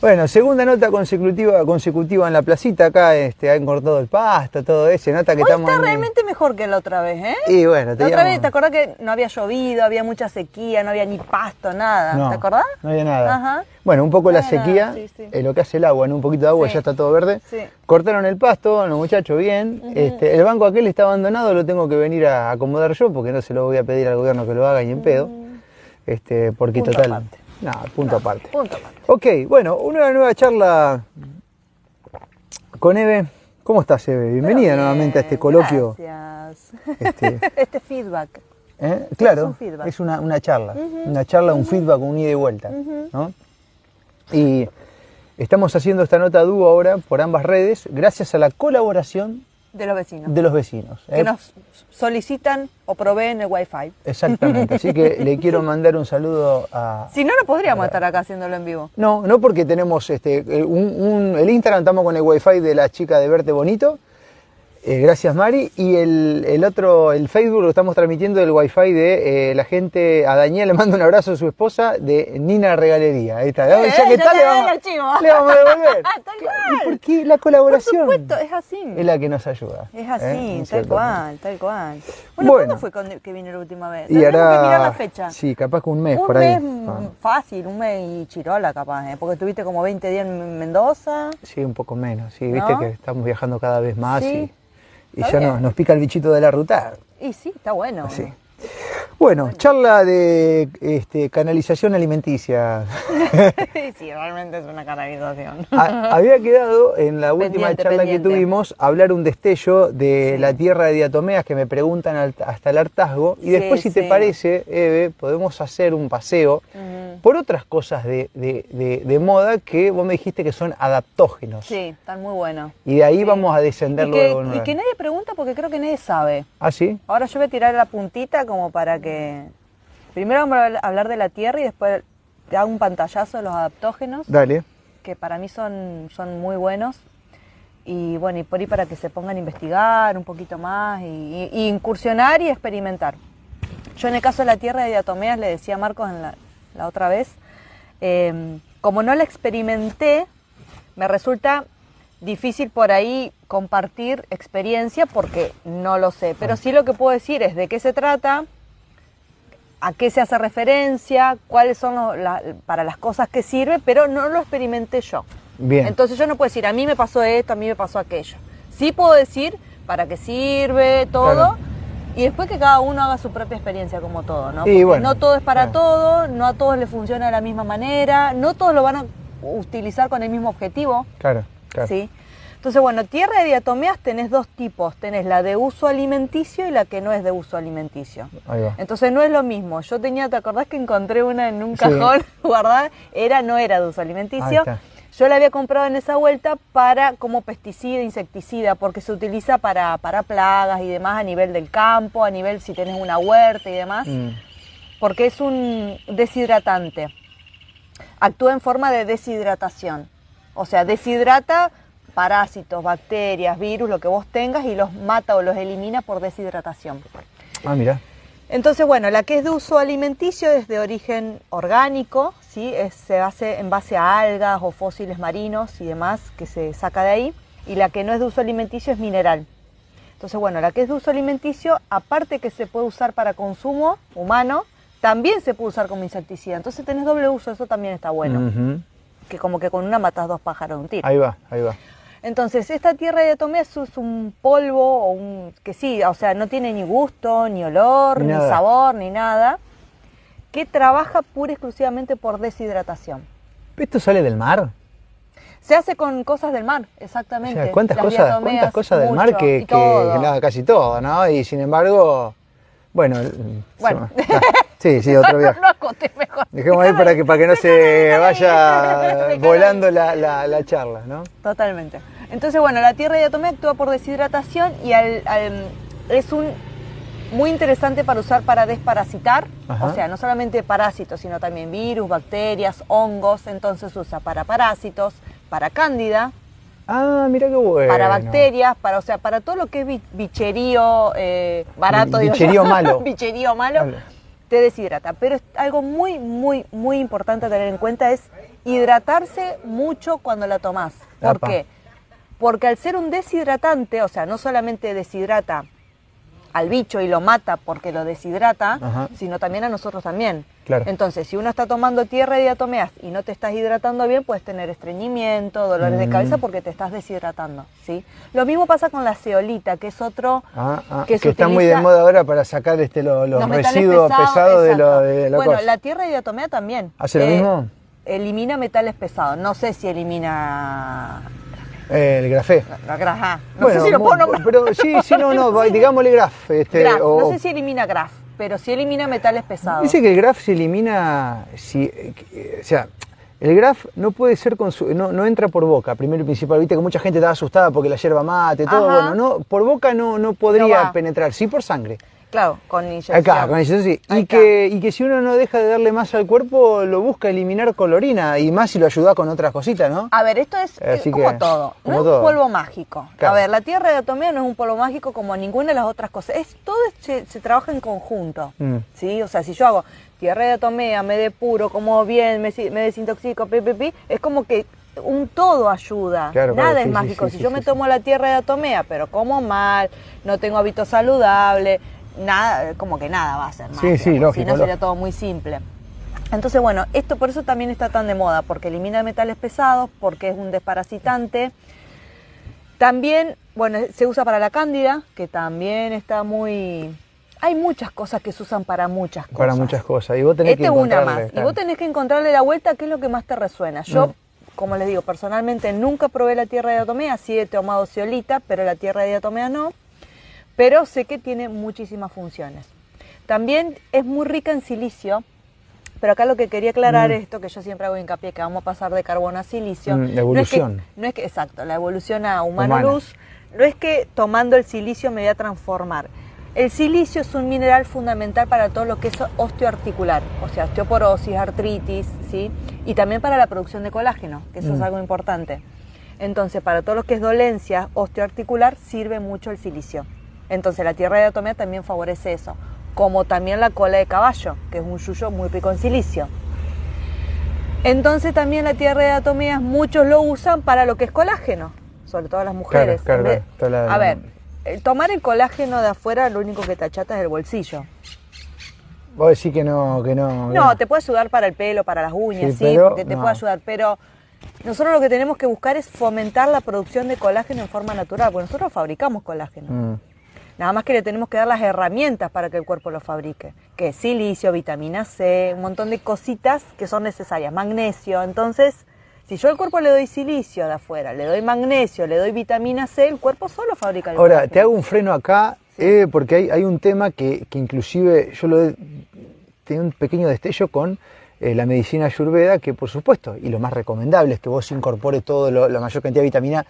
Bueno, segunda nota consecutiva, consecutiva en la placita, acá este, han cortado el pasto, todo eso, nota que Hoy estamos... está en- realmente mejor que la otra vez, ¿eh? Y bueno, La otra vez, ¿te acordás que no había llovido, había mucha sequía, no había ni pasto, nada? No, ¿Te acordás? No había nada. Ajá. Bueno, un poco No la sequía, sí, sí. eh, lo que hace el agua, ¿no? Un poquito de agua, Sí. ya está todo verde. Sí. Cortaron el pasto, los muchachos, bien. este, el banco aquel está abandonado, lo tengo que venir a acomodar yo, porque no se lo voy a pedir al gobierno que lo haga ni en pedo. Este, porque. Punto total. aparte. No, punto aparte. Punto. aparte. Ok, bueno, una nueva charla con Eve. ¿Cómo estás, Eve? Bienvenida nuevamente a este coloquio. Gracias. Este, Este feedback. ¿eh? Claro, un feedback. es una, una charla. Una charla, un feedback, un ida y vuelta. ¿no? Y estamos haciendo esta nota dúo ahora por ambas redes, gracias a la colaboración De los vecinos. de los vecinos. que ¿eh? nos solicitan o proveen el wifi. Exactamente, así que le quiero mandar un saludo a... Si no, no podríamos estar acá haciéndolo en vivo. No, no porque tenemos este, un, un- el Instagram, estamos con el wifi de la chica de Verte Bonito, eh, gracias Mari, y el, el otro, el Facebook lo estamos transmitiendo del wifi de eh, la gente, a Daniel le mando un abrazo a su esposa, de Nina Regalería. Ahí está, Eh, ya que está, le vamos, le a devolver. Tal Claro, cual. ¿Y por qué la colaboración? Por supuesto, es así. Es la que nos ayuda. Es ¿eh? así, tal cual, tal cual. Bueno, Bueno. ¿cuándo fue que vino la última vez? Y Tendremos hará, que mirar la fecha. sí, capaz que un mes un por ahí. mes mm, Ah, fácil, un mes y chirola capaz, ¿eh? porque estuviste como 20 días en Mendoza. Sí, un poco menos, sí, viste que estamos viajando cada vez más Sí. y, y ya nos, nos pica el bichito de la ruta. Y sí, está bueno. Sí. Bueno, charla de este, canalización alimenticia. sí, realmente es una canalización. Ha- Había quedado en la última Pendiente, charla pendiente. que tuvimos hablar un destello de la tierra de diatomeas que me preguntan hasta el hartazgo. Y Sí, después, si te parece, Eve, podemos hacer un paseo por otras cosas de, de- de- de moda que vos me dijiste que son adaptógenos. Sí, están muy buenos. Y de ahí vamos a descender Y que, luego. en y que nadie pregunta porque creo que nadie sabe. ¿Ah, sí? Ahora yo voy a tirar la puntita como para que... Primero vamos a hablar de la tierra y después te hago un pantallazo de los adaptógenos. Dale. que para mí son, son muy buenos. Y bueno, y por ahí para que se pongan a investigar un poquito más y, y- y incursionar y experimentar. Yo en el caso de la tierra de diatomeas le decía a Marcos en la, la otra vez, eh, como no la experimenté, me resulta difícil por ahí compartir experiencia porque no lo sé. Pero sí lo que puedo decir es de qué se trata, a qué se hace referencia, cuáles son lo- la- para las cosas que sirve, pero no lo experimenté yo. Bien. Entonces yo no puedo decir, a mí me pasó esto, a mí me pasó aquello. Sí puedo decir para qué sirve todo Claro. y después que cada uno haga su propia experiencia como todo, ¿no? Porque bueno, no todo es para claro. todo, no a todos les funciona de la misma manera, no todos lo van a utilizar con el mismo objetivo. Claro, claro. ¿sí? Entonces, bueno, tierra de diatomeas tenés dos tipos. Tenés la de uso alimenticio y la que no es de uso alimenticio. Ahí va. Entonces no es lo mismo. Yo tenía, ¿te acordás que encontré una en un Sí. cajón guardada? Era, no era de uso alimenticio. Yo la había comprado en esa vuelta para como pesticida, insecticida, porque se utiliza para, para plagas y demás a nivel del campo, a nivel si tenés una huerta y demás, Mm, porque es un deshidratante. Actúa en forma de deshidratación. O sea, deshidrata parásitos, bacterias, virus, lo que vos tengas y los mata o los elimina por deshidratación. Ah, mira. Entonces, bueno, la que es de uso alimenticio es de origen orgánico, ¿sí? Es- se hace en base a algas o fósiles marinos y demás que se saca de ahí. Y la que no es de uso alimenticio es mineral. Entonces, bueno, la que es de uso alimenticio, aparte que se puede usar para consumo humano, también se puede usar como insecticida. Entonces tenés doble uso, eso también está bueno. Que como que con una matas dos pájaros de un tiro. Ahí va, ahí va. Entonces, esta tierra de diatomea es un polvo o un que sí, o sea, no tiene ni gusto, ni olor, Ni sabor, ni nada, que trabaja pura y exclusivamente por deshidratación. ¿Esto sale del mar? Se hace con cosas del mar, O exactamente. sea, ¿cuántas cosas, diatomeas, cuántas cosas del mar mucho, que, que- nada, casi todo, ¿no? Y sin embargo, bueno, Bueno. se- ah, sí, sí, otro viaje. no. Dejemos ahí para que, para que no se vaya volando la, la- la charla, ¿no? Totalmente. Entonces, bueno, la tierra de actúa por deshidratación y al- al- es un muy interesante para usar para desparasitar, Ajá. o sea, no solamente parásitos, sino también virus, bacterias, hongos, entonces usa para parásitos, para cándida, Ah, mira qué bueno. para bacterias, para, o sea, para todo lo que es bi- bicherío eh, barato, digo bicherío malo. bicherío malo, te deshidrata. Pero es algo muy, muy, muy importante a tener en cuenta es hidratarse mucho cuando la tomás. ¿Por Apa. qué? Porque al ser un deshidratante, o sea, no solamente deshidrata al bicho y lo mata porque lo deshidrata, Ajá. sino también a nosotros también. Claro. Entonces, si uno está tomando tierra de diatomeas y no te estás hidratando bien, puedes tener estreñimiento, dolores de Mm. cabeza porque te estás deshidratando, ¿sí? Lo mismo pasa con la ceolita, que es otro Ah, ah, que está muy de moda ahora para sacar este, lo- los, residuos pesados, de, lo, de la Bueno, cosa. la tierra de diatomea también. Eh, ¿Hace lo mismo? Elimina metales pesados. No sé si elimina Eh, el grafé. grasa. No Bueno, sé si lo puedo nombrar. Pero sí, sí, no, no, digámosle graf. Este, Graf. o- No sé si elimina graf, pero sí elimina metales pesados. Dice que el graf se elimina, si, o sea, el graf no puede ser, no, no entra por boca, primero y principal. Viste que mucha gente estaba asustada porque la yerba mate, todo, Ajá. bueno, no, por boca no, no podría No penetrar, sí por sangre. Claro, con inyección. Acá, con eso sí. Y que, y que si uno no deja de darle más al cuerpo, lo busca eliminar con la orina, y más si lo ayuda con otras cositas, ¿no? A ver, esto es eh, Así como que, todo. como no todo. es un polvo mágico. Claro. A ver, la tierra de atomía no es un polvo mágico como ninguna de las otras cosas. Es, todo se trabaja en conjunto. Mm. ¿sí? O sea, si yo hago tierra de atomía, me depuro, como bien, me, me desintoxico, pi, pi, pi, es como que un todo ayuda. Claro, Nada claro, es sí, sí, mágico. sí, si sí, yo sí, me sí. tomo la tierra de atomía, pero como mal, no tengo hábitos saludables, nada, como que nada va a ser Sí, magia, sí, lógico, Si no sería todo muy simple. Entonces, bueno, esto por eso también está tan de moda, porque elimina metales pesados, porque es un desparasitante. También, bueno, se usa para la cándida, que también está muy... Hay muchas cosas que se usan para muchas cosas. Para muchas cosas. Y vos tenés Esta que es una encontrarle, más. Y vos tenés que encontrarle la vuelta qué es lo que más te resuena. Yo, Mm. como les digo, personalmente nunca probé la tierra de diatomea, sí he tomado ceolita, pero la tierra de diatomea no. Pero sé que tiene muchísimas funciones. También es muy rica en silicio, pero acá lo que quería aclarar Mm. es esto que yo siempre hago hincapié, que vamos a pasar de carbono a silicio. Mm, la evolución. No es que, no es que- exacto, la evolución a humano Humana. luz. No es que tomando el silicio me voy a transformar. El silicio es un mineral fundamental para todo lo que es osteoarticular, o sea, osteoporosis, artritis, ¿sí? Y también para la producción de colágeno, que eso es Mm. algo importante. Entonces, para todo lo que es dolencia osteoarticular, sirve mucho el silicio. Entonces, la tierra de atomía también favorece eso, como también la cola de caballo, que es un yuyo muy rico en silicio. Entonces, también la tierra de atomías, muchos lo usan para lo que es colágeno, sobre todo las mujeres. claro, claro, A ver, el tomar el colágeno de afuera, lo único que te achata es el bolsillo. Vos decís que no, que no. No, te puede ayudar para el pelo, para las uñas, Sí, sí, pero te no. puede ayudar, pero nosotros lo que tenemos que buscar es fomentar la producción de colágeno en forma natural, porque nosotros fabricamos colágeno. Mm. Nada más que le tenemos que dar las herramientas para que el cuerpo lo fabrique, que es silicio, vitamina C, un montón de cositas que son necesarias, magnesio. Entonces, si yo al cuerpo le doy silicio de afuera, le doy magnesio, le doy vitamina C, el cuerpo solo fabrica el Ahora, colágeno. te hago un freno acá, eh, porque hay, hay un tema que, que inclusive yo lo he tenido un pequeño destello con eh, la medicina ayurveda, que por supuesto, y lo más recomendable es que vos incorpores todo lo- la mayor cantidad de vitamina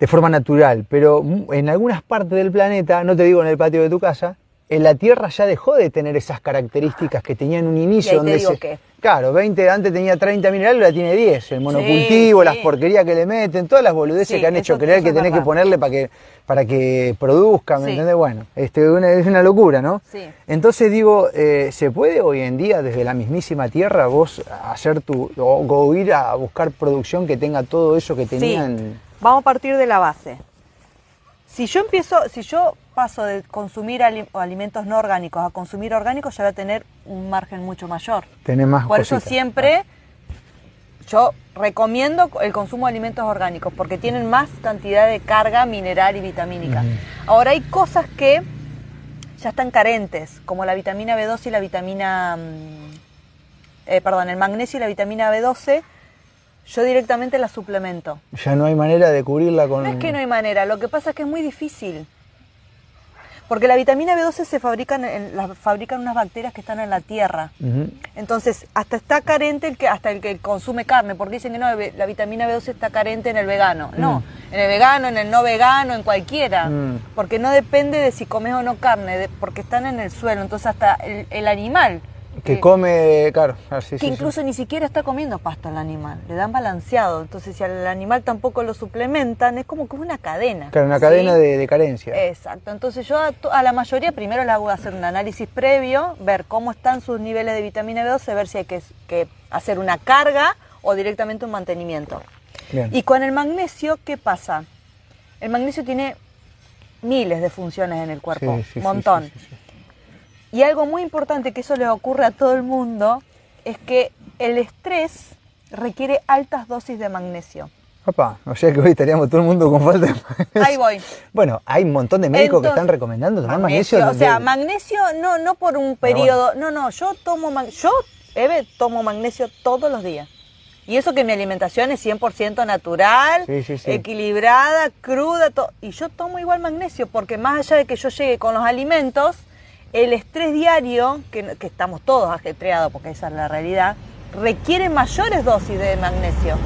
de forma natural, pero en algunas partes del planeta, no te digo en el patio de tu casa, la Tierra ya dejó de tener esas características que tenía en un inicio. Y ahí te donde digo se- qué. Claro, 20, antes tenía 30 minerales, ahora tiene 10. El monocultivo, sí. las porquerías que le meten, todas las boludeces Sí, que han hecho eso- creer eso que tenés que ponerle para que, para que produzca, ¿me Sí. entendés? Bueno, este, una- es una locura, ¿no? Sí. Entonces digo, eh, ¿se puede hoy en día desde la mismísima tierra vos hacer tu, o, o ir a buscar producción que tenga todo eso que tenían? Vamos a partir de la base. Si yo empiezo, si yo paso de consumir ali- alimentos no orgánicos a consumir orgánicos, ya voy a tener un margen mucho mayor. Tenés más Por eso siempre yo recomiendo el consumo de alimentos orgánicos porque tienen más cantidad de carga mineral y vitamínica. Ahora hay cosas que ya están carentes, como la vitamina B12 y la vitamina, mm, eh, perdón, el magnesio y la vitamina B12. Yo directamente las suplemento. Ya no hay manera de cubrirla con... No es que no hay manera, lo que pasa es que es muy difícil. Porque la vitamina B12 se fabrican en, la fabrican unas bacterias que están en la tierra. Entonces, hasta está carente el que hasta el que consume carne, porque dicen que no, la vitamina B12 está carente en el vegano. No, en el vegano, en el no vegano, en cualquiera. Mm. Porque no depende de si comes o no carne, de- porque están en el suelo. Entonces, hasta el, el animal. Que eh, come, claro, ah, sí, que sí, sí. incluso ni siquiera está comiendo pasto al animal, le dan balanceado. Entonces, si al animal tampoco lo suplementan, es como que es una cadena. Claro, una ¿sí? cadena de, de carencia. Exacto. Entonces, yo a, a la mayoría primero le hago hacer un análisis previo, ver cómo están sus niveles de vitamina B12, ver si hay que, que hacer una carga o directamente un mantenimiento. Bien. Y con el magnesio, ¿qué pasa? El magnesio tiene miles de funciones en el cuerpo, Sí, sí, sí, montón. Y algo muy importante que eso le ocurre a todo el mundo es que el estrés requiere altas dosis de magnesio. Papá, o sea que hoy estaríamos todo el mundo con falta de magnesio. Ahí voy. Bueno, hay un montón de médicos que están recomendando tomar magnesio. O sea, de- magnesio no, no por un periodo, no, no, yo tomo, mag- yo, Eve, tomo magnesio todos los días. Y eso que mi alimentación es 100% natural, Sí, sí, sí. equilibrada, cruda, to- y yo tomo igual magnesio, porque más allá de que yo llegue con los alimentos, el estrés diario, que, que estamos todos ajetreados, porque esa es la realidad, requiere mayores dosis de magnesio.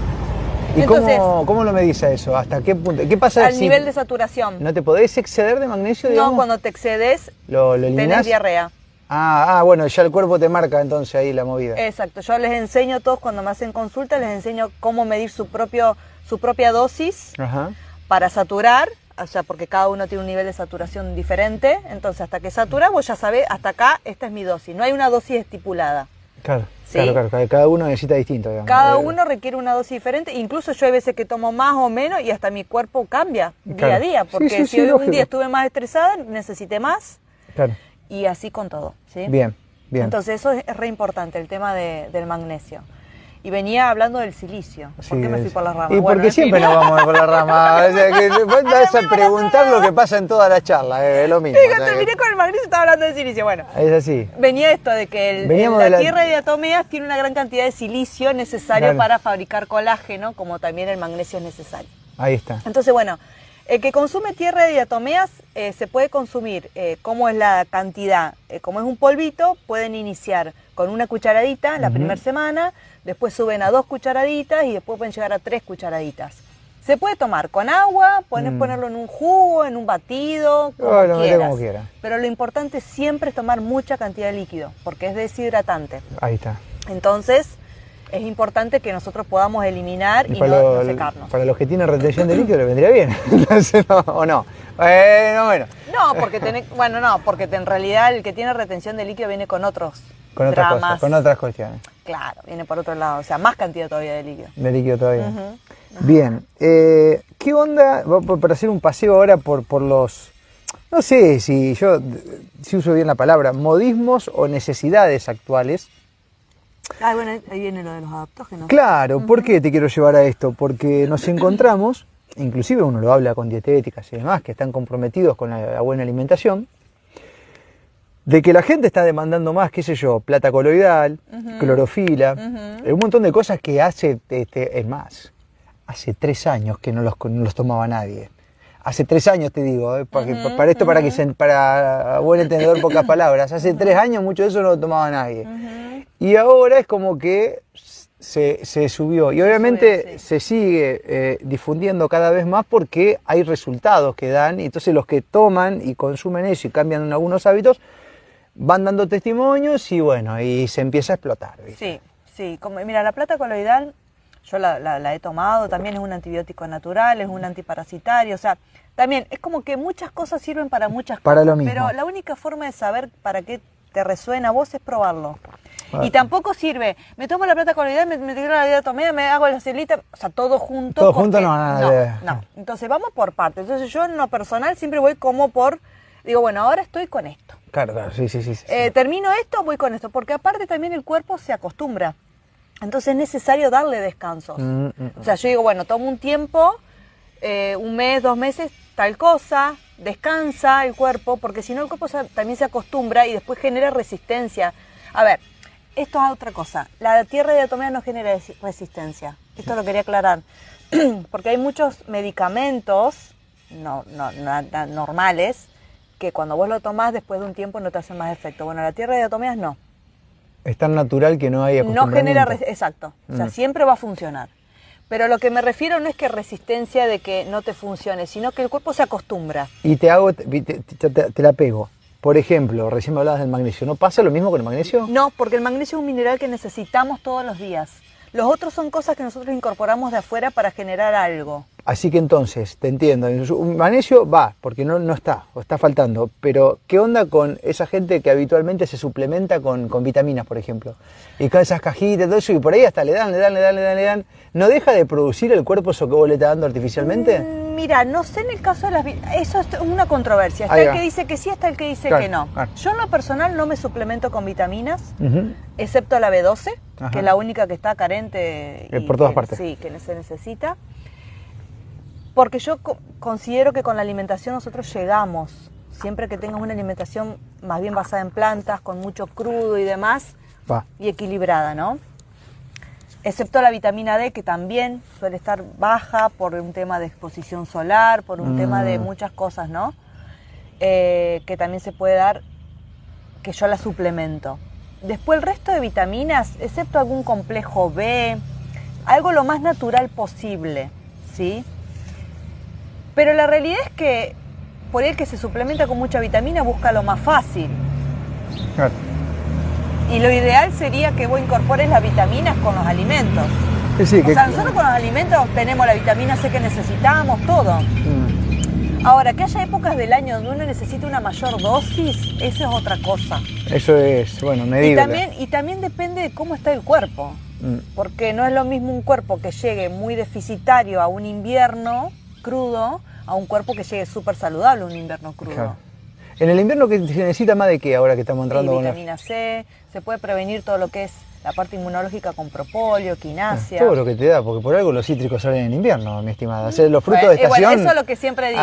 ¿Y Entonces, cómo, cómo lo medís a eso? ¿Hasta qué punto? ¿Qué pasa al si nivel de saturación. no te podés exceder de magnesio? No, digamos? cuando te excedes, ¿Lo, tenés diarrea. Ah, ah, bueno, ya el cuerpo te marca entonces ahí la movida. Exacto, yo les enseño a todos cuando me hacen consulta, les enseño cómo medir su propio su propia dosis Ajá. para saturar, o sea, porque cada uno tiene un nivel de saturación diferente, entonces hasta que satura vos ya sabés, hasta acá esta es mi dosis, no hay una dosis estipulada. Claro, Sí. claro, claro, cada- uno necesita distinto, digamos. Cada Eh, uno requiere una dosis diferente, incluso yo hay veces que tomo más o menos y hasta mi cuerpo cambia día a día, porque sí, si hoy un día estuve más estresada, necesité más Claro. y así con todo, ¿sí? Bien, bien. Entonces eso es, es re importante, el tema de- del magnesio. Y venía hablando del silicio. ¿Por Sí, qué me fui por las ramas? Y Bueno, porque fin. siempre nos vamos por la rama. O sea, que vas a preguntar lo que pasa en toda la charla, eh, es lo mismo. Digo, o sea, que- terminé con el magnesio, estaba hablando del silicio. Bueno, Es así. venía esto de que el- de la, tierra de diatomeas tiene una gran cantidad de silicio necesario Claro. para fabricar colágeno, como también el magnesio es necesario. Ahí está. Entonces, bueno, el que consume tierra de diatomeas eh, se puede consumir, eh, ¿cómo es la cantidad? Eh, como es un polvito, pueden iniciar con una cucharadita la primera semana, después suben a dos cucharaditas y después pueden llegar a tres cucharaditas. Se puede tomar con agua, pueden Mm. ponerlo en un jugo, en un batido, como Oh, lo quieras. como quiera. Pero lo importante siempre es tomar mucha cantidad de líquido, porque es deshidratante. Ahí está. Entonces, es importante que nosotros podamos eliminar y, no, lo- no secarnos. para los que tienen retención de líquido le vendría bien. Entonces, no, ¿O no? Bueno, bueno. No, porque tenés, bueno, no, porque en realidad el que tiene retención de líquido viene con otros Con otras dramas. cosas, con otras cuestiones. Claro, viene por otro lado, o sea, más cantidad todavía de líquido. De líquido todavía. Bien. eh, ¿Qué onda? Para hacer un paseo ahora por, por los. No sé si yo si uso bien la palabra, modismos o necesidades actuales. Ah, bueno, ahí viene lo de los adaptógenos. Claro, ¿por qué te quiero llevar a esto? Porque nos encontramos, inclusive uno lo habla con dietéticas y demás, que están comprometidos con la, la buena alimentación, de que la gente está demandando más, qué sé yo, plata coloidal, clorofila, eh, un montón de cosas que hace, este, es más, hace tres años que no los, no los tomaba nadie. Hace tres años te digo, eh, para, que- para esto para que se, para buen entendedor pocas palabras, hace tres años mucho de eso no lo tomaba nadie. Y ahora es como que se, se subió. Y obviamente sí. se sigue eh, difundiendo cada vez más porque hay resultados que dan. Y entonces los que toman y consumen eso y cambian algunos hábitos van dando testimonios y bueno, y se empieza a explotar. ¿viste? Sí, sí. Como, mira, la plata coloidal, yo la, la- la he tomado, también es un antibiótico natural, es un antiparasitario, o sea, también es como que muchas cosas sirven para muchas Para cosas. lo mismo. Pero la única forma de saber para qué te resuena a vos es probarlo. Y tampoco sirve, me tomo la plata coloidal, me, me tiro la diatomea, me hago la celita, o sea, todo junto. Todo junto porque- no, nada no, no. Entonces vamos por partes. Entonces yo en lo personal siempre voy como por, digo, bueno, ahora estoy con esto. Claro, claro, sí, sí, sí. sí. Eh, termino esto, voy con esto, porque aparte también el cuerpo se acostumbra. Entonces es necesario darle descansos. Mm, mm, O sea, yo digo, bueno, tomo un tiempo, eh, un mes, dos meses, tal cosa, descansa el cuerpo, porque si no el cuerpo se- también se acostumbra y después genera resistencia. A ver, esto es otra cosa. La tierra de diatomea no genera resi- resistencia. Esto lo quería aclarar. porque hay muchos medicamentos no, no- na- normales que cuando vos lo tomás después de un tiempo no te hacen más efecto. Bueno, la tierra de diatomeas no. Es tan natural que no hay No genera, exacto, o sea, Mm. siempre va a funcionar. Pero lo que me refiero no es que resistencia de que no te funcione, sino que el cuerpo se acostumbra. Y te hago, te, te- te- te la pego. Por ejemplo, recién me hablabas del magnesio. ¿No pasa lo mismo con el magnesio? No, porque el magnesio es un mineral que necesitamos todos los días. Los otros son cosas que nosotros incorporamos de afuera para generar algo. Así que entonces, te entiendo, un magnesio va, porque no, no está, o está faltando, pero ¿qué onda con esa gente que habitualmente se suplementa con, con vitaminas, por ejemplo? Y con esas cajitas, todo eso, y por ahí hasta le dan, le dan, le dan, le dan, le dan. ¿No deja de producir el cuerpo eso que vos le estás dando artificialmente? Mm, Mira, no sé en el caso de las eso es una controversia. Está el que dice que sí, está el que dice Claro, que no. claro. Yo en lo personal no me suplemento con vitaminas, Ujú. excepto la B12, Ajá. que es la única que está carente Eh, por todas que- partes. Sí, que se necesita. Porque yo co- considero que con la alimentación nosotros llegamos, siempre que tengas una alimentación más bien basada en plantas, con mucho crudo y demás, Va. y equilibrada, ¿no? Excepto la vitamina D, que también suele estar baja por un tema de exposición solar, por un Mm. tema de muchas cosas, ¿no? Eh, que también se puede dar, que yo la suplemento. Después el resto de vitaminas, excepto algún complejo B, algo lo más natural posible, ¿sí? Pero la realidad es que por el que se suplementa con mucha vitamina busca lo más fácil. Claro. Y lo ideal sería que vos incorpores las vitaminas con los alimentos. Sí, sí, o que- sea, nosotros con los alimentos tenemos la vitamina C que necesitamos, todo. Mm. Ahora, que haya épocas del año donde uno necesita una mayor dosis, eso es otra cosa. Eso es, bueno, Y medible. también, y también depende de cómo está el cuerpo. Mm. Porque no es lo mismo un cuerpo que llegue muy deficitario a un invierno crudo a un cuerpo que llegue súper saludable a un invierno crudo. Claro. En el invierno que se necesita más de qué ahora que estamos Y entrando con la... vitamina C, se puede prevenir todo lo que es la parte inmunológica con propóleo, quinasia. Todo lo que te da, porque por algo los cítricos salen en invierno, mi estimada. Hacer los frutos Bueno, de eh, bueno, estación. eso es lo que siempre digo.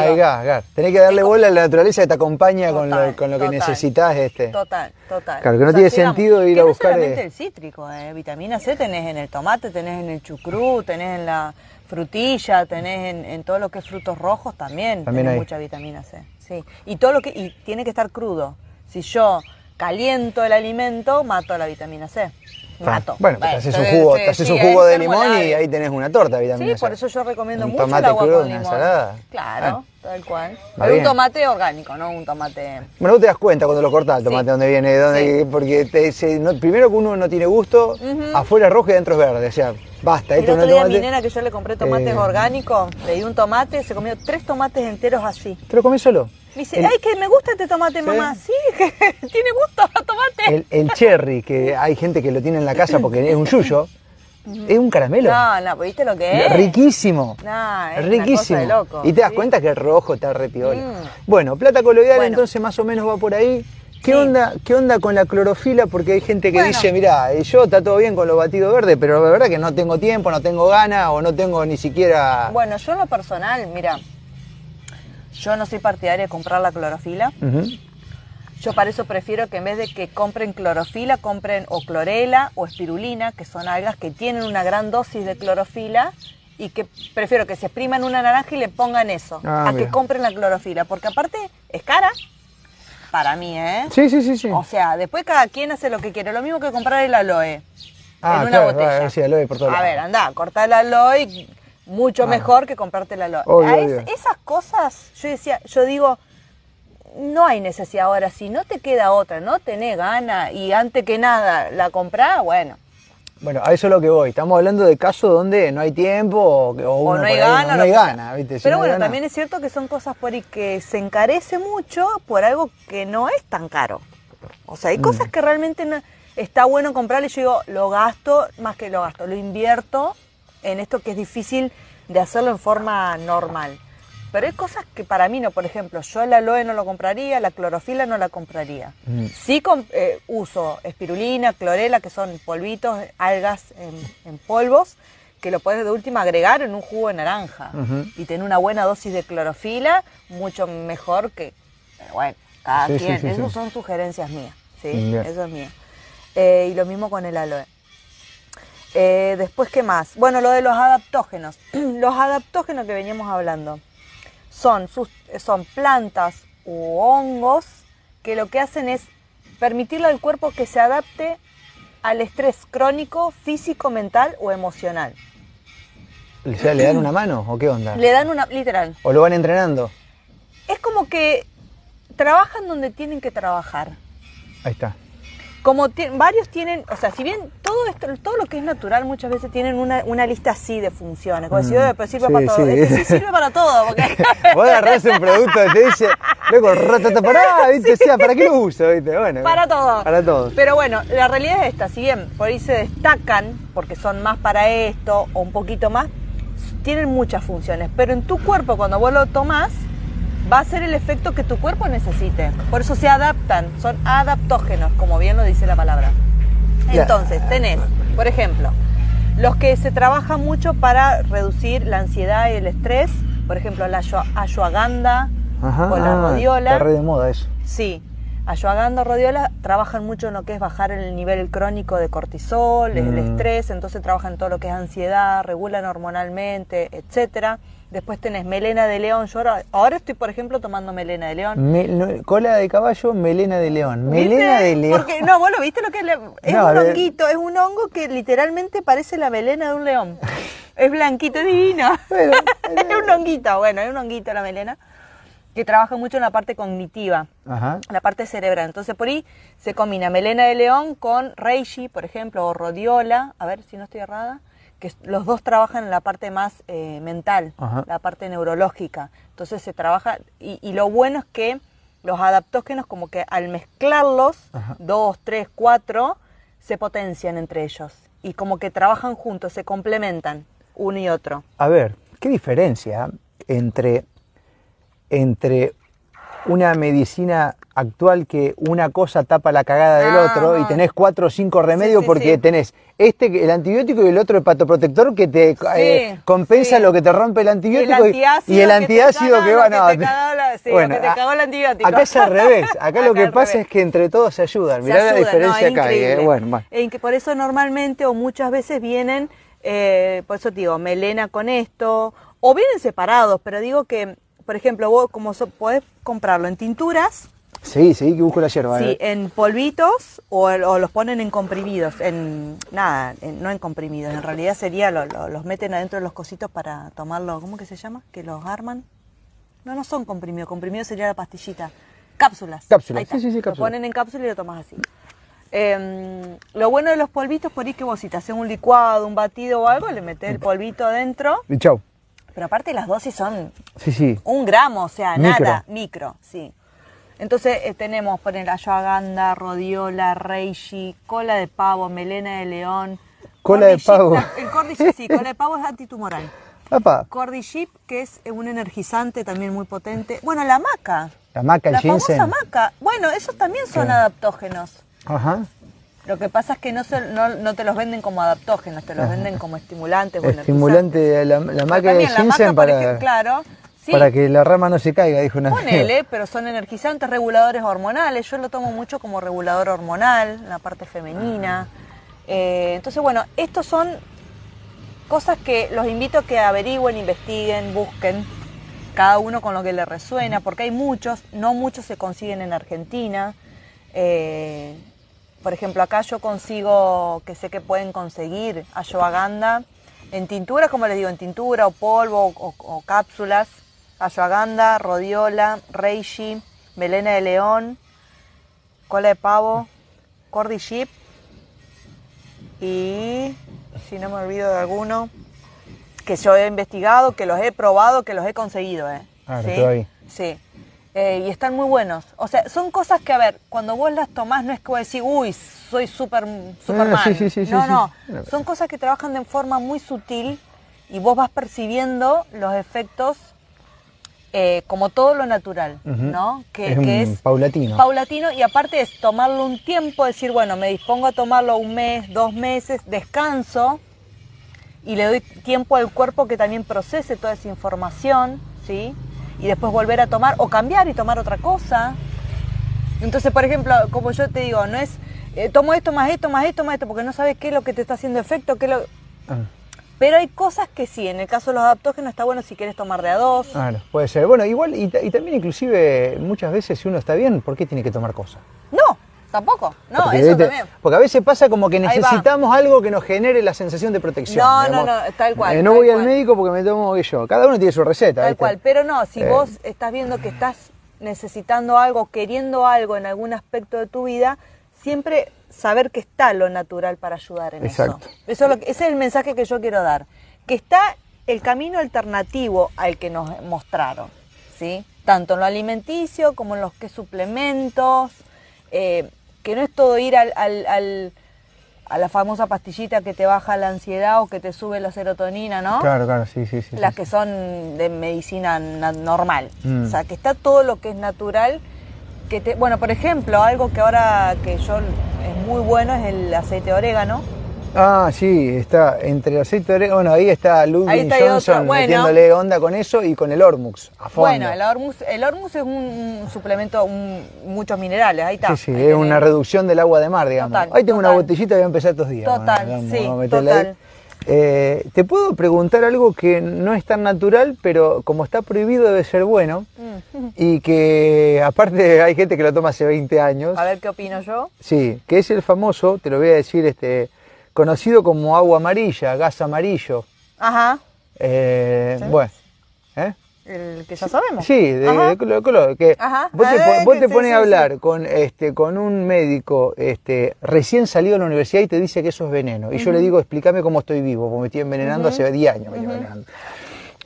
Tenés que darle bola a la naturaleza que te acompaña con lo, con lo que necesitas. Este. Total, total. Claro, que no tiene sentido ir que a no buscar, solamente eh, el cítrico, eh, vitamina C tenés en el tomate, tenés en el chucrú, tenés en la frutilla, tenés en, en todo lo que es frutos rojos también, También tenés hay. mucha vitamina C. Sí. Y todo lo que y tiene que estar crudo. Si yo caliento el alimento, mato la vitamina C. Mato. Bueno, te haces un jugo, te haces sí, un jugo de limón y ahí tenés una torta vitamina Sí, por eso yo recomiendo Un mucho el tomate agua crudo, con una limón. ensalada. Claro, Ah. tal cual. Va Pero un tomate orgánico, no un tomate. Bueno, vos te das cuenta cuando lo cortás el tomate, Sí. dónde viene, dónde, porque te- se- no- primero que uno no tiene gusto, afuera es rojo y adentro es verde, o sea, basta, El esto no otro es día a mi tomate. nena que yo le compré tomates Eh. orgánicos, le di un tomate, se comió tres tomates enteros así. ¿Te lo comes solo? Me dice, El- ay, que me gusta este tomate, ¿Sí? mamá. Sí, que tiene gusto a tomate. El, el cherry, que hay gente que lo tiene en la casa porque es un yuyo, es un caramelo. No, no, ¿viste lo que es? Riquísimo. No, es una Riquísimo. cosa de loco, y te das sí. cuenta que el rojo está repiola. Mm. Bueno, plata coloidal Bueno. entonces más o menos va por ahí. ¿Qué, Sí. onda, ¿Qué onda con la clorofila? Porque hay gente que Bueno. dice, mira, yo está todo bien con los batidos verdes, pero la verdad que no tengo tiempo, no tengo ganas o no tengo ni siquiera... Bueno, yo en lo personal, mira, yo no soy partidaria de comprar la clorofila. Yo para eso prefiero que en vez de que compren clorofila, compren o clorela o espirulina, que son algas que tienen una gran dosis de clorofila y que prefiero que se expriman una naranja y le pongan eso, Ah, a que compren la clorofila, porque aparte es cara para mí, ¿eh? Sí, sí, sí, sí. O sea, después cada quien hace lo que quiere, lo mismo que comprar el aloe Ah, en una claro, botella. va, sí, aloe por todos a ver, anda, cortar el aloe mucho Ah. mejor que comprarte el aloe. Obvio, A es- esas cosas, yo decía, yo digo, no hay necesidad ahora, si no te queda otra, no tenés gana y antes que nada la comprás, bueno, Bueno, a eso es lo que voy. Estamos hablando de casos donde no hay tiempo o, o o no hay gana. No, hay gana, ¿viste? Si Pero no bueno, gana- también es cierto que son cosas por ahí que se encarece mucho por algo que no es tan caro. O sea, hay Mm. cosas que realmente no- está bueno comprar y yo digo, lo gasto, más que lo gasto, lo invierto en esto que es difícil de hacerlo en forma normal. Pero hay cosas que para mí no, por ejemplo, yo el aloe no lo compraría, la clorofila no la compraría. Mm. Sí com- eh, uso espirulina, clorela, que son polvitos, algas en, en polvos, que lo puedes de última agregar en un jugo de naranja y tener una buena dosis de clorofila, mucho mejor que, pero bueno, cada Sí, quien, sí, esas sí. son sugerencias mías, ¿sí? Bien. Eso es mío. Eh, y lo mismo con el aloe. Eh, después, ¿qué más? Bueno, lo de los adaptógenos. los adaptógenos que veníamos hablando son, sus- son plantas u hongos que lo que hacen es permitirle al cuerpo que se adapte al estrés crónico, físico, mental o emocional. O sea, ¿le dan una mano o qué onda? Le dan una, literal, ¿O lo van entrenando? es como que trabajan donde tienen que trabajar. Ahí está. Como varios tienen, o sea, si bien todo esto, todo lo que es natural muchas veces tienen una, una lista así de funciones, como Mm, "Oye, pero sirve sí, para todo. sí. Este sí sirve para todo, porque Vos agarrás un producto que te dice, luego ratata pará, ¿viste? O sea, ¿para qué lo uso? ¿viste? Bueno, para todo. Para todo. Pero bueno, la realidad es esta, si bien por ahí se destacan, porque son más para esto o un poquito más, tienen muchas funciones, pero en tu cuerpo cuando vos lo tomás, va a ser el efecto que tu cuerpo necesite. Por eso se adaptan, son adaptógenos, como bien lo dice la palabra. Entonces, tenés, por ejemplo, los que se trabajan mucho para reducir la ansiedad y el estrés, por ejemplo, la ashwa- ashwagandha Ajá, o la ah, rodiola. Está re de moda eso. Sí, ashwagandha, rodiola trabajan mucho en lo que es bajar el nivel crónico de cortisol, el Mm. estrés, entonces trabajan en todo lo que es ansiedad, regulan hormonalmente, etcétera. Después tenés melena de león. Yo ahora, ahora estoy, por ejemplo, tomando melena de león. Me- no, cola de caballo, melena de león. ¿Viste? Melena de león. Porque, no, vos lo viste lo que es. le- Es No, un ver. honguito, es un hongo que literalmente parece la melena de un león. es blanquito, divino. Bueno, es un honguito, bueno, es un honguito la melena. Que trabaja mucho en la parte cognitiva. Ajá. la parte cerebral. Entonces por ahí se combina melena de león con reishi, por ejemplo, o rodiola, a ver si no estoy errada, que los dos trabajan en la parte más eh, mental, Ajá. la parte neurológica. Entonces se trabaja, y, y lo bueno es que los adaptógenos como que al mezclarlos, Ajá. dos, tres, cuatro, se potencian entre ellos. Y como que trabajan juntos, se complementan uno y otro. A ver, ¿qué diferencia entre, entre una medicina actual que una cosa tapa la cagada del Ah, otro y tenés cuatro o cinco remedios sí, porque sí. tenés este, el antibiótico y el otro hepatoprotector que te eh, compensa lo que te rompe el antibiótico y- el antiácido que va que no, te cagó la- sí, lo que te a- cagó el antibiótico. Acá es al revés, acá, lo que pasa revés. es que entre todos se ayudan. Se Mirá la ayudan, diferencia no, acá. eh, increíble. bueno, bueno. En que por eso normalmente o muchas veces vienen, eh, por eso te digo, melena con esto, o vienen separados, pero digo que, por ejemplo, vos como so- podés comprarlo en tinturas, Sí, sí, que busco la hierba. sí, eh. en polvitos o, o los ponen en comprimidos, en nada, en- no en comprimidos, en realidad sería lo- lo- los meten adentro de los cositos para tomarlo, ¿cómo que se llama? Que los arman. No, no son comprimidos, comprimidos sería la pastillita. Cápsulas. Cápsulas, sí, sí, sí, Lo cápsulas. ponen en cápsula y lo tomas así. Eh, lo bueno de los polvitos por ahí que vos si te haces un licuado, un batido o algo, le metés el polvito adentro. Y chau. Pero aparte las dosis son Sí, sí. un gramo, o sea, Micro. nada, micro, sí. Entonces eh, tenemos, poner ashwagandha, rodiola, reishi, cola de pavo, melena de león. Cola de pavo. la- El cordyceps, sí, cola de pavo es antitumoral. Papá, Cordyceps, que es un energizante también muy potente. Bueno, la maca. la maca, el La famosa ginseng. maca. Bueno, esos también son adaptógenos. Ajá. Lo que pasa es que no, se- no, no te los venden como adaptógenos, te los venden como estimulantes. Estimulante, la, la maca de la ginseng para, ejemplo, claro. Sí, para que la rama no se caiga, dijo una Ponele, pero son energizantes, reguladores hormonales. Yo lo tomo mucho como regulador hormonal, en la parte femenina. Eh, entonces, bueno, estos son cosas que los invito a que averigüen, investiguen, busquen, cada uno con lo que le resuena, porque hay muchos, no muchos se consiguen en Argentina. Eh, por ejemplo, acá yo consigo, que sé que pueden conseguir ashwagandha en tintura, como les digo, en tintura o polvo o cápsulas, ashwagandha, rodiola, reishi, melena de león, cola de pavo, cordyceps y, si no me olvido de alguno, que yo he investigado, que los he probado, que los he conseguido. ¿eh? Ah, ¿Sí? ahí. Sí. Eh, y están muy buenos. O sea, son cosas que, a ver, cuando vos las tomás no es que vos decís, uy, soy super, Superman. Ah, sí, sí, sí, sí, no, no. Son cosas que trabajan de forma muy sutil y vos vas percibiendo los efectos eh, como todo lo natural. ¿no? Que, Es un que es paulatino. paulatino y aparte es tomarlo un tiempo, decir, bueno, me dispongo a tomarlo un mes, dos meses, descanso y le doy tiempo al cuerpo que también procese toda esa información, ¿sí? Y después volver a tomar o cambiar y tomar otra cosa. Entonces, por ejemplo, como yo te digo, no es eh, tomo esto más esto más esto más esto porque no sabes qué es lo que te está haciendo efecto, qué es lo... Ah, Pero hay cosas que sí, en el caso de los adaptógenos está bueno si quieres tomar de a dos. Claro, puede ser. Bueno, igual, y, y también inclusive muchas veces si uno está bien, ¿por qué tiene que tomar cosas? No, tampoco. No, porque, eso también. porque a veces pasa como que necesitamos algo que nos genere la sensación de protección. No, digamos. no, no, tal cual, Eh, no tal voy al médico porque me tomo yo. Cada uno tiene su receta. Tal ¿viste? cual, pero no, si Eh. vos estás viendo que estás necesitando algo, queriendo algo en algún aspecto de tu vida, siempre saber que está lo natural para ayudar en Exacto. eso. eso es lo que- ese es el mensaje que yo quiero dar. Que está el camino alternativo al que nos mostraron, ¿sí? Tanto en lo alimenticio como en los que suplementos, eh, que no es todo ir al, al- al- a la famosa pastillita que te baja la ansiedad o que te sube la serotonina, ¿no? Claro, claro, sí, sí, sí. las sí. que son de medicina na- normal. Mm. O sea, que está todo lo que es natural. Que te, bueno, por ejemplo, algo que ahora que yo es muy bueno es el aceite de orégano. Ah, sí, está entre el aceite de orégano. Bueno, ahí está Ludwig Ahí está Johnson bueno. metiéndole onda con eso y con el Ormux, a fondo. Bueno, el Ormus, el es un, un suplemento, un- muchos minerales, ahí está. Sí, sí, Ahí es tenés. una reducción del agua de mar, digamos. Total, ahí tengo una total. botellita y voy a empezar estos días. Total, Vamos, sí, vamos a meterle ahí. Eh, Te puedo preguntar algo que no es tan natural, pero como está prohibido debe ser bueno. Mm. Y que aparte hay gente que lo toma hace 20 años. A ver qué opino yo. Sí, que es el famoso, te lo voy a decir, este, conocido como agua amarilla, gas amarillo. Ajá, Eh, Sí. Bueno, ¿eh? El que ya sabemos. Sí, de, de color, color, que Ajá. vos te, po- vos que te sí, pones sí, a sí. hablar con este con un médico este recién salido de la universidad y te dice que eso es veneno. Y yo le digo, explícame cómo estoy vivo, porque me estoy envenenando hace 10 años. me estoy envenenando.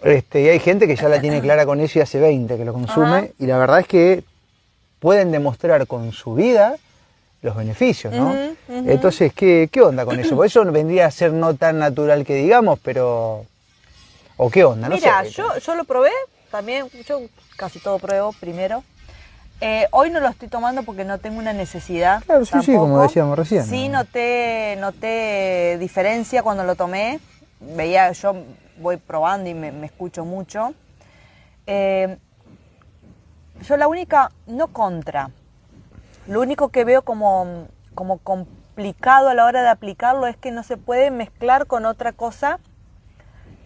Este, y hay gente que ya la tiene clara con eso y hace 20 que lo consume. Y la verdad es que pueden demostrar con su vida los beneficios, ¿no? Entonces, ¿qué, ¿qué onda con eso? Porque eso vendría a ser no tan natural que digamos, pero... ¿O qué onda? No Mira, sé. yo, yo lo probé también, yo casi todo pruebo primero. Eh, hoy no lo estoy tomando porque no tengo una necesidad. Claro, sí, sí, como decíamos recién, Sí, ¿no? noté, noté diferencia cuando lo tomé. Veía, yo voy probando y me, me escucho mucho. Eh, yo la única, no contra, lo único que veo como, como complicado a la hora de aplicarlo es que no se puede mezclar con otra cosa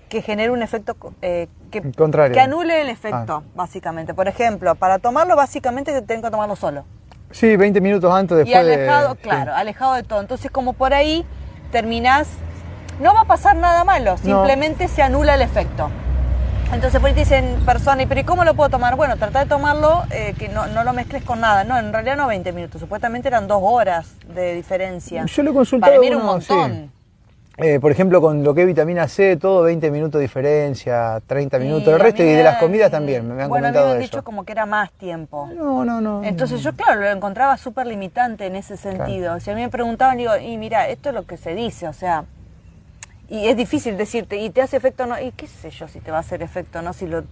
que genere un efecto eh, que, anule el efecto, Ah. básicamente. Por ejemplo, para tomarlo, básicamente te tengo que tomarlo solo. Sí, 20 minutos antes después y alejado, de... claro, alejado de todo. Entonces, como por ahí terminás, no va a pasar nada malo, simplemente se anula el efecto. Entonces por ahí te dicen personas, ¿y pero ¿y cómo lo puedo tomar? Bueno, trata de tomarlo, eh, que no, no lo mezcles con nada. No, en realidad no 20 minutos, supuestamente eran dos horas de diferencia. Yo lo he consultado Para mí era un uno, sí. Eh, por ejemplo, con lo que es vitamina C, todo 20 minutos de diferencia, 30 minutos. El resto y de las comidas también, me han bueno, a mí comentado me han eso. dicho como que era más tiempo. No, no, no. Entonces yo, claro, lo encontraba súper limitante en ese sentido. Si a mí me preguntaban, digo, y mira, esto es lo que se dice, o sea, y es difícil decirte, ¿y te hace efecto o no? Y qué sé yo si te va a hacer efecto o no, si, lo,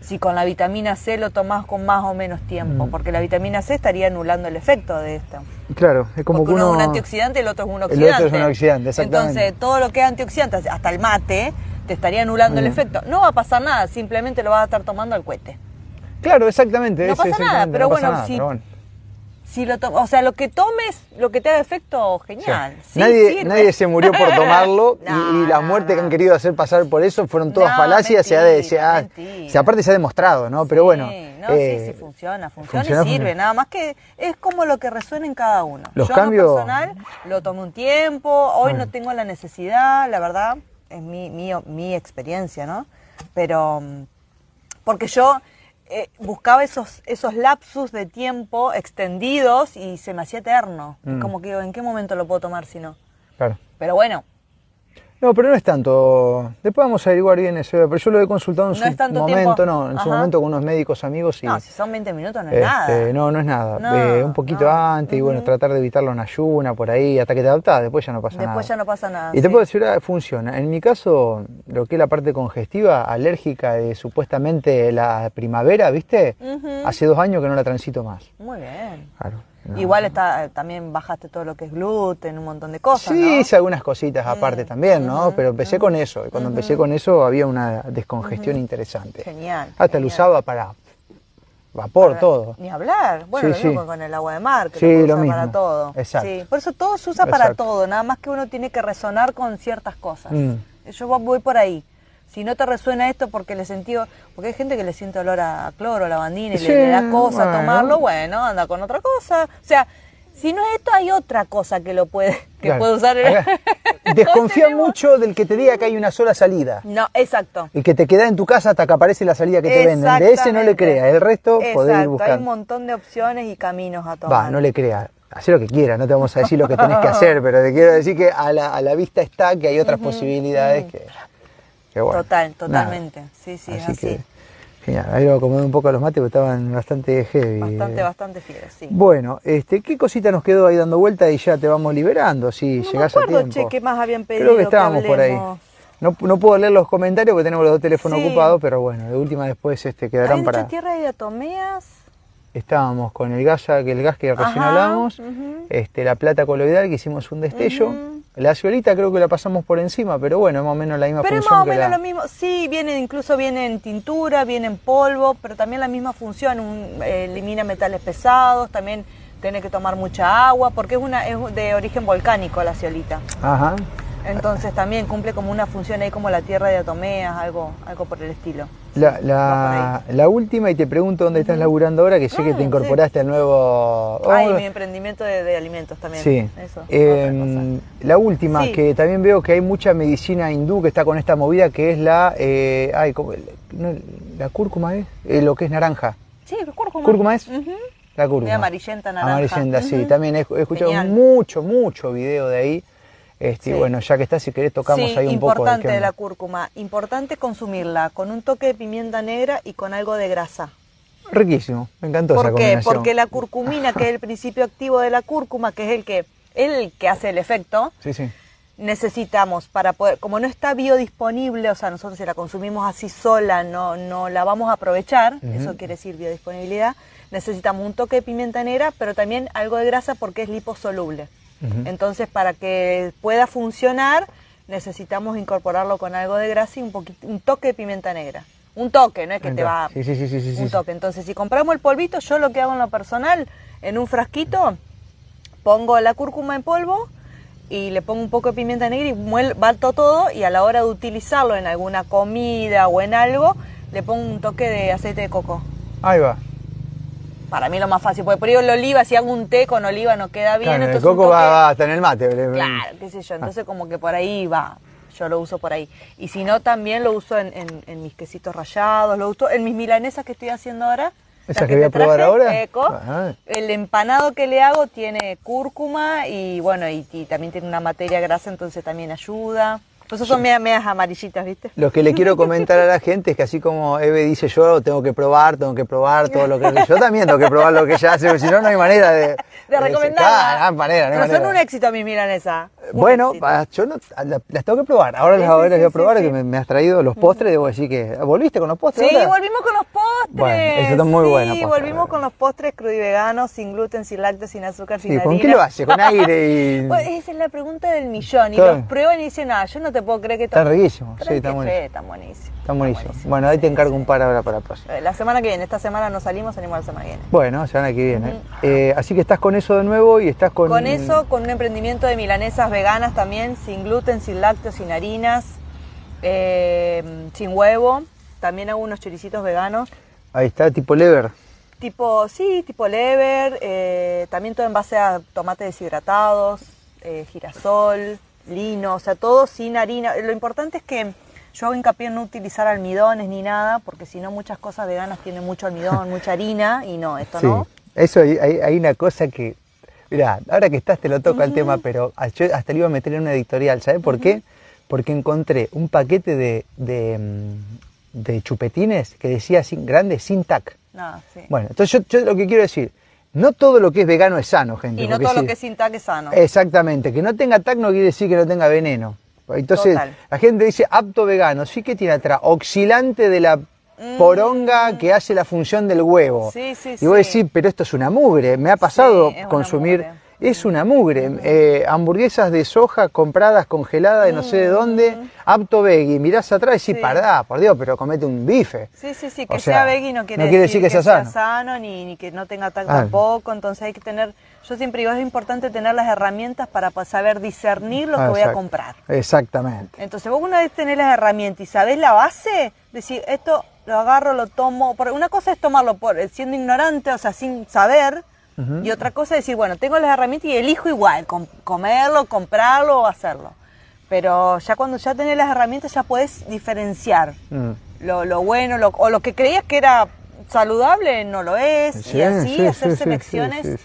si con la vitamina C lo tomás con más o menos tiempo, Mm. porque la vitamina C estaría anulando el efecto de esto. Claro, es como porque que uno uno... es un antioxidante y el otro es un El otro oxidante. es un oxidante, exactamente. Entonces, todo lo que es antioxidante, hasta el mate, te estaría anulando el efecto. No va a pasar nada, simplemente lo vas a estar tomando al cohete. Claro, exactamente. No ese pasa nada, pero no pasa bueno, nada, sí. pero bueno. Si lo to- o sea, lo que tomes, lo que te haga efecto, genial. Sí, nadie, nadie se murió por tomarlo y- No, y, la no, muerte que han querido hacer pasar por eso fueron todas falacias. se ha de- se ha- mentira, mentira. se- aparte se ha demostrado, ¿no? Pero Sí, bueno. No, eh, sí, sí, funciona, funciona, funciona, y sirve. funciona. Nada más que es como lo que resuena en cada uno. Los Yo en lo cambios- personal lo tomé un tiempo, hoy Bueno. no tengo la necesidad, la verdad, es mi, mi, mi experiencia, ¿no? Pero, mm, porque yo eh, buscaba esos, esos lapsus de tiempo extendidos y se me hacía eterno. Mm. Como que digo, ¿en qué momento lo puedo tomar si no? Claro. Pero bueno, No, pero no es tanto. Después vamos a averiguar bien eso. Pero yo lo he consultado en No su momento, tiempo. no. En su momento con unos médicos amigos y. no, si son 20 minutos no es este, nada. No, no es nada. No, Eh, un poquito no. antes y bueno, tratar de evitarlo en ayuna por ahí hasta que te adaptás. Después ya no pasa nada. Después ya no pasa nada. Y te sí. puedo decir, ah, funciona. En mi caso, lo que es la parte congestiva, alérgica de supuestamente la primavera, ¿viste? Hace dos años que no la transito más. Muy bien. Claro. No. Igual está, también bajaste todo lo que es gluten, un montón de cosas, Sí, ¿no? hice algunas cositas aparte también, ¿no? Pero empecé con eso. Y cuando empecé con eso había una descongestión interesante. Genial. Hasta lo usaba para vapor, Para- todo. Ni hablar. Bueno, Sí, lo mismo sí. con- el agua de mar, que Sí, lo, mismo. para todo. Exacto. Por eso todo se usa para todo, nada más que uno tiene que resonar con ciertas cosas. Mm. Yo voy por ahí. Si no te resuena esto porque le sentí, porque hay gente que le siente olor a cloro, a lavandina y Sí, le, le da cosa bueno. tomarlo, bueno, anda con otra cosa. O sea, si no es esto, hay otra cosa que lo puede, que Claro. puede usar. el- Desconfía mucho del que te diga que hay una sola salida. No, exacto. Y que te queda en tu casa hasta que aparece la salida que te venden. De ese no le creas, el resto podés ir Exacto, Hay un buscando. montón de opciones y caminos a tomar. Va, no le creas. Hacé lo que quieras, no te vamos a decir lo que tenés que hacer, pero te quiero decir que a la, a la vista está que hay otras posibilidades que, que bueno. Total, nada. totalmente. Sí, sí, es Así así. que, genial. Ahí lo acomodé un poco a los mates porque estaban bastante heavy. Bastante, bastante fieles, sí. Bueno, este, ¿qué cosita nos quedó ahí dando vuelta y ya te vamos liberando? Si no me llegás a acuerdo, tiempo. che, qué más habían pedido. Creo que estábamos por ahí. No, no puedo leer los comentarios porque tenemos los dos teléfonos Sí. ocupados, pero bueno, de última después este, quedarán para... tierra de diatomeas. Estábamos con el gas, que el gas que recién Ajá, hablamos, este, la plata coloidal que hicimos un destello. La ciolita creo que la pasamos por encima, pero bueno, es más o menos la misma Pero es función más o menos la- lo mismo. Sí, viene, incluso viene en tintura, viene en polvo, pero también la misma función. un- eh, elimina metales pesados, también tiene que tomar mucha agua, porque es una es de origen volcánico la ciolita. Ajá. Entonces también cumple como una función ahí como la tierra de Atomeas, algo, algo por el estilo. La, la, la última, y te pregunto dónde estás laburando ahora, que sé que te incorporaste al nuevo... Ay, Oh, mi emprendimiento de, de alimentos también. Sí. Eso. Eh, cosa. la última, Sí. que también veo que hay mucha medicina hindú que está con esta movida, que es la... eh, ay, ¿cómo- no, ¿La cúrcuma es? Eh, lo que es naranja. Sí, cúrcuma. ¿Cúrcuma es? La cúrcuma. Medio amarillenta, naranja. Amarillenta, sí. También he, he escuchado Genial. mucho, mucho video de ahí. Este, y bueno, ya que está, si querés tocamos sí, ahí un poco. importante qué de la cúrcuma. Importante consumirla con un toque de pimienta negra y con algo de grasa. Riquísimo, me encantó esa ¿Por qué? combinación. Porque la curcumina, que es el principio activo de la cúrcuma, que es el que, el que hace el efecto, Sí, sí. necesitamos para poder, como no está biodisponible, o sea, nosotros si la consumimos así sola no, no la vamos a aprovechar, eso quiere decir biodisponibilidad, necesitamos un toque de pimienta negra, pero también algo de grasa porque es liposoluble. Entonces, para que pueda funcionar, necesitamos incorporarlo con algo de grasa y un, poquito, un toque de pimienta negra. Un toque, no es que te va Sí, sí, sí, sí, un sí. toque. Entonces, si compramos el polvito, yo lo que hago en lo personal, en un frasquito, pongo la cúrcuma en polvo y le pongo un poco de pimienta negra y bato todo y a la hora de utilizarlo en alguna comida o en algo, le pongo un toque de aceite de coco. Ahí va. Para mí lo más fácil, porque por ahí el oliva, si hago un té con oliva no queda bien. Claro, el entonces un coco va, toque- va hasta en el mate. Claro, qué sé yo. Entonces como que por ahí va. Yo lo uso por ahí. Y si no, también lo uso en, en- en mis quesitos rallados, lo uso en mis milanesas que estoy haciendo ahora. ¿Esas las que voy a probar ahora? Eco. El empanado que le hago tiene cúrcuma y bueno, y, y también tiene una materia grasa, entonces también ayuda. Entonces son medias, medias amarillitas, ¿viste? Lo que le quiero comentar a la gente es que así como Eve dice yo tengo que probar, tengo que probar todo lo que yo también tengo que probar lo que ella hace, porque si no no hay manera de, De recomendarla. Claro, no hay manera, no hay Pero son un éxito mis milanesas. Bueno, yo no, la- las tengo que probar. Ahora Sí, las, sí, sí, voy a sí, probar, sí. que me, me has traído los postres, debo decir que... ¿Volviste con los postres Sí, ahora? volvimos con los postres. Bueno, eso está muy sí, bueno, postre, volvimos bueno. con los postres crudiveganos, sin gluten, sin lácteos, sin azúcar, sin Sí, ¿con harina. qué lo hace? ¿Con aire y...? Pues esa es la pregunta del millón. Y los prueban y dicen, ah, yo no te puedo creer que Está riquísimo, sí, está buenísimo. buenísimo. Está buenísimo. Está buenísimo. Bueno, ahí te encargo un par ahora para la próxima. Eh, La semana que viene, esta semana no salimos, salimos la semana que viene. Bueno, semana que viene. Eh, así que estás con eso de nuevo y estás con... Con eso, con un emprendimiento de milanesas veganas también, sin gluten, sin lácteos, sin harinas, eh, sin huevo. También hago unos choricitos veganos. Ahí está, tipo lever. Tipo, sí, tipo lever, eh, también todo en base a tomates deshidratados, girasol, lino, o sea, todo sin harina. Lo importante es que yo hago hincapié en no utilizar almidones ni nada, porque si no muchas cosas veganas tienen mucho almidón, mucha harina, y no, esto Sí. no. Eso hay, hay- una cosa que... Mirá, ahora que estás te lo toca el tema, pero yo hasta le iba a meter en una editorial. ¿Sabes por qué? Porque encontré un paquete de, de, mm, de chupetines que decía sin, grande, sin tac. No, sí. Bueno, entonces yo, yo lo que quiero decir, no todo lo que es vegano es sano, gente. y no todo lo que es sin tac es sano. Exactamente, que no tenga TAC no quiere decir que no tenga veneno. Entonces, Total. la gente dice apto vegano, sí que tiene atrás, oxilante de la poronga que hace la función del huevo. Mm. Sí, sí, y vos sí. decís, pero esto es una mugre, me ha pasado consumir. Es una mugre, Eh, hamburguesas de soja compradas, congeladas de no sé de dónde, apto veggie, mirás atrás y Mm. Sí. pará, por Dios, pero comete un bife. Sí, sí, sí, O que sea, sea veggie no quiere, no quiere decir que sea sea sano. ni, ni que no tenga tal Ah. tampoco, entonces hay que tener, yo siempre digo, es importante tener las herramientas para pa- saber discernir lo que voy a comprar. Exactamente. Entonces vos una vez tenés las herramientas y sabés la base, decir, esto lo agarro, lo tomo, una cosa es tomarlo por siendo ignorante, o sea, sin saber, y otra cosa es decir, bueno, tengo las herramientas y elijo igual, com- comerlo, comprarlo o hacerlo. Pero ya cuando ya tenés las herramientas ya podés diferenciar Mm. lo, lo bueno lo- o lo que creías que era saludable no lo es Sí, y así sí, hacer sí, selecciones sí.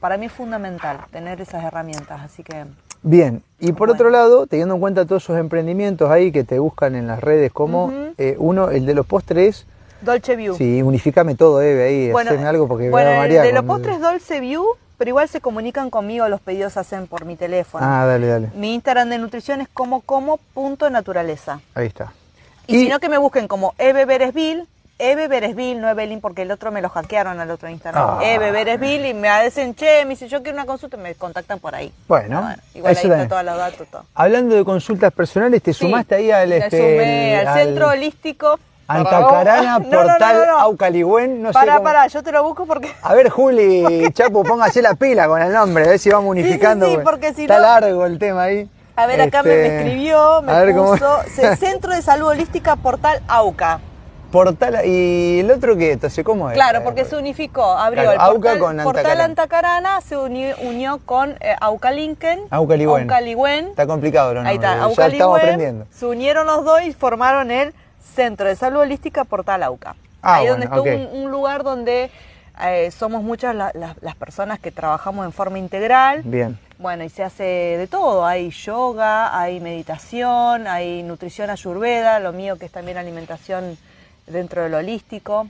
Para mí es fundamental tener esas herramientas, así que... Bien, y por Bueno. otro lado, teniendo en cuenta todos esos emprendimientos ahí que te buscan en las redes, como eh, uno, el de los postres, Dolce View. sí, unificame todo, Eve, ahí, haceme algo porque bueno, me va a el marear de los postres Dolce View, pero igual se comunican conmigo, los pedidos se hacen por mi teléfono. Ah, dale, dale, Mi Instagram de nutrición es como como punto naturaleza. ahí está. Y, si no que me busquen como Eve Beresville, Eve Beresville, no Evelyn, porque el otro me lo hackearon al otro Instagram. Ah. Eve Beresville y me dicen, che, me dice, yo quiero una consulta, me contactan por ahí. Bueno, igual ahí está todos los datos, todo. Hablando de consultas personales, te Sí, sumaste ahí al, me este, sumé al centro holístico. Antacarana, No, Portal no, no. Aucaligüen, no sé pará, cómo- pará, yo te lo busco porque... A ver, Juli, Chapo, póngase la pila con el nombre, a ver si vamos sí, unificando. sí, porque si está largo el tema ahí. A ver, acá me, Este, me escribió, me ver cómo- puso C- Centro de Salud Holística Portal AUCA. Portal, ¿y el otro qué? Entonces, ¿cómo es? Claro, porque se unificó, abrió Claro, el AUCA portal, con portal Antacarana. Antacarana, se uni- unió con eh, Aucalinken, Aucaligüen. Aucaligüen, Está complicado, ¿no? ahí está, ya estamos Aucaligüen, aprendiendo. se unieron los dos y formaron el Centro de Salud Holística Portal AUCA. Ah, ahí bueno, donde está un, un lugar donde eh, somos muchas la- la- las personas que trabajamos en forma integral. Bien. Bueno, y se hace de todo, hay yoga, hay meditación, hay nutrición ayurveda, lo mío que es también alimentación dentro del holístico,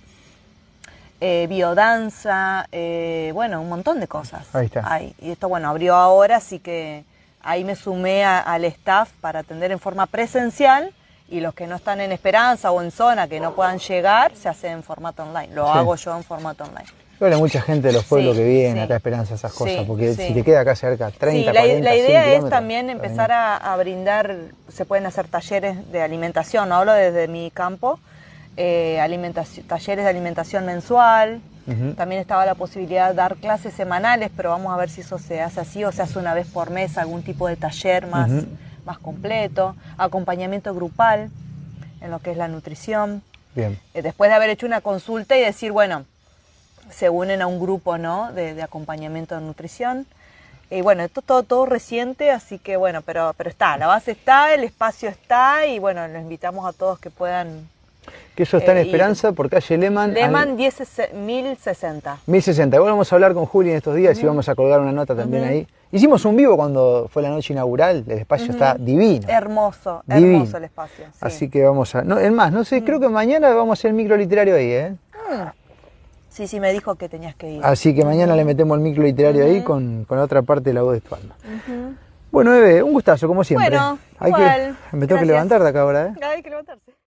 eh, biodanza, eh, bueno, un montón de cosas. Ahí está. hay. Y esto, bueno, abrió ahora, así que ahí me sumé a- al staff para atender en forma presencial y los que no están en Esperanza o en zona que no puedan llegar, se hace en formato online. Lo Sí. hago yo en formato online. Bueno, hay mucha gente de los pueblos Sí, que viene sí. acá a Esperanza esas cosas, porque si te queda acá cerca, 30, sí, la, 40, la 100 idea es también empezar a, a brindar, se pueden hacer talleres de alimentación, no hablo desde mi campo, eh, alimentación, talleres de alimentación mensual, también estaba la posibilidad de dar clases semanales, pero vamos a ver si eso se hace así o se hace una vez por mes, algún tipo de taller más, Ujú. Más completo, acompañamiento grupal en lo que es la nutrición. Bien. Eh, después de haber hecho una consulta y decir, bueno, se unen a un grupo ¿no? de, de acompañamiento de nutrición. Y bueno, esto todo, todo reciente, así que bueno, pero, pero está, la base está, el espacio está y bueno, los invitamos a todos que puedan. Que eso está en Eh, Esperanza por calle Lehman. 10, 1060. 1060. Igual vamos a hablar con Juli en estos días y vamos a colgar una nota también ahí. Hicimos un vivo cuando fue la noche inaugural, el espacio está divino. Hermoso, Divino. hermoso el espacio. sí. Así que vamos a. No, es más, no sé, creo que mañana vamos a hacer el micro literario ahí, ¿eh? Sí, sí, me dijo que tenías que ir. Así que mañana le metemos el micro literario ahí con, con la otra parte de la voz de tu alma. Bueno, Eve, un gustazo, como siempre. Bueno, Hay igual. que, me tengo que levantar de acá ahora, ¿eh? Hay que levantarse.